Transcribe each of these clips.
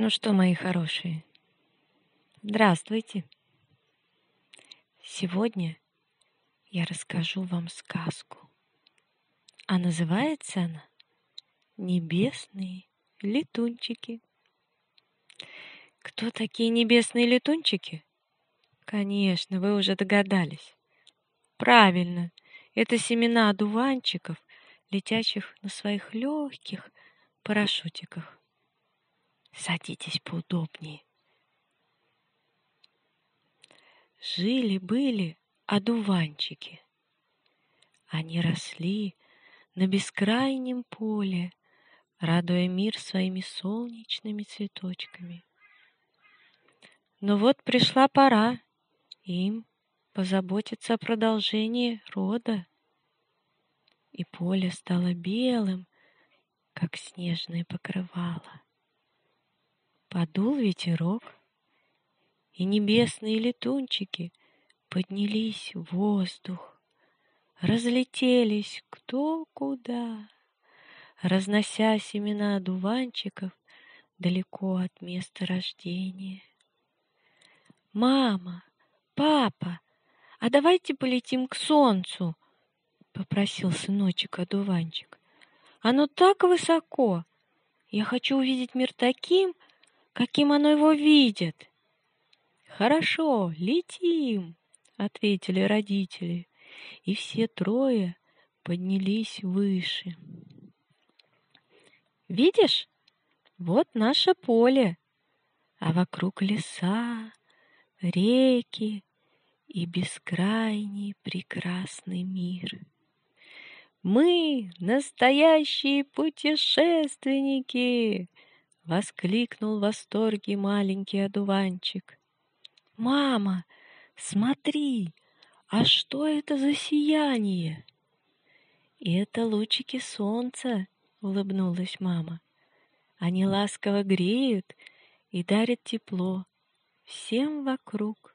Ну что, мои хорошие, здравствуйте. Сегодня я расскажу вам сказку. А называется она «Небесные летунчики». Кто такие небесные летунчики? Конечно, вы уже догадались. Правильно, это семена одуванчиков, летящих на своих легких парашютиках. Садитесь поудобнее. Жили-были одуванчики. Они росли на бескрайнем поле, радуя мир своими солнечными цветочками. Но вот пришла пора им позаботиться о продолжении рода, и поле стало белым, как снежное покрывало. Подул ветерок, и небесные летунчики поднялись в воздух, разлетелись кто куда, разнося семена одуванчиков далеко от места рождения. «Мама, папа, а давайте полетим к солнцу!» — попросил сыночек-одуванчик. «Оно так высоко! Я хочу увидеть мир таким, — каким оно его видит. Хорошо, летим, ответили родители, и все трое поднялись выше. Видишь, вот наше поле, а вокруг леса, реки и бескрайний прекрасный мир. Мы настоящие путешественники, Воскликнул в восторге маленький одуванчик. «Мама, смотри, а что это за сияние?» «Это лучики солнца», — улыбнулась мама. «Они ласково греют и дарят тепло всем вокруг,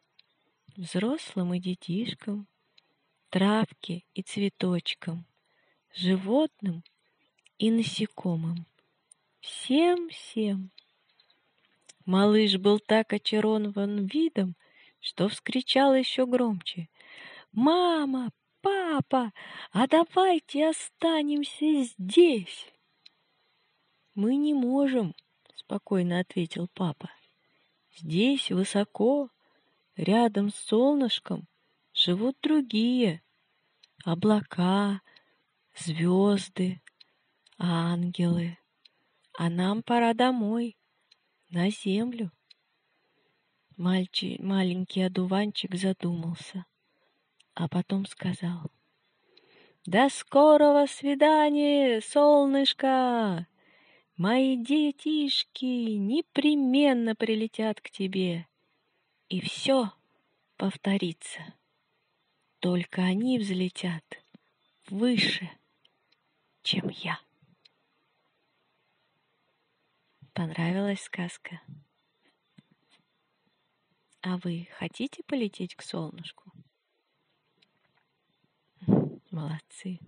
взрослым и детишкам, травке и цветочкам, животным и насекомым. Всем-всем. Малыш был так очарован видом, что вскричал еще громче. «Мама! Папа! А давайте останемся здесь!» «Мы не можем», — спокойно ответил папа. «Здесь высоко, рядом с солнышком, живут другие. Облака, звезды, ангелы а нам пора домой, на землю. Мальчи, маленький одуванчик задумался, а потом сказал. «До скорого свидания, солнышко! Мои детишки непременно прилетят к тебе, и все повторится. Только они взлетят выше, чем я». Понравилась сказка? А вы хотите полететь к солнышку? Молодцы.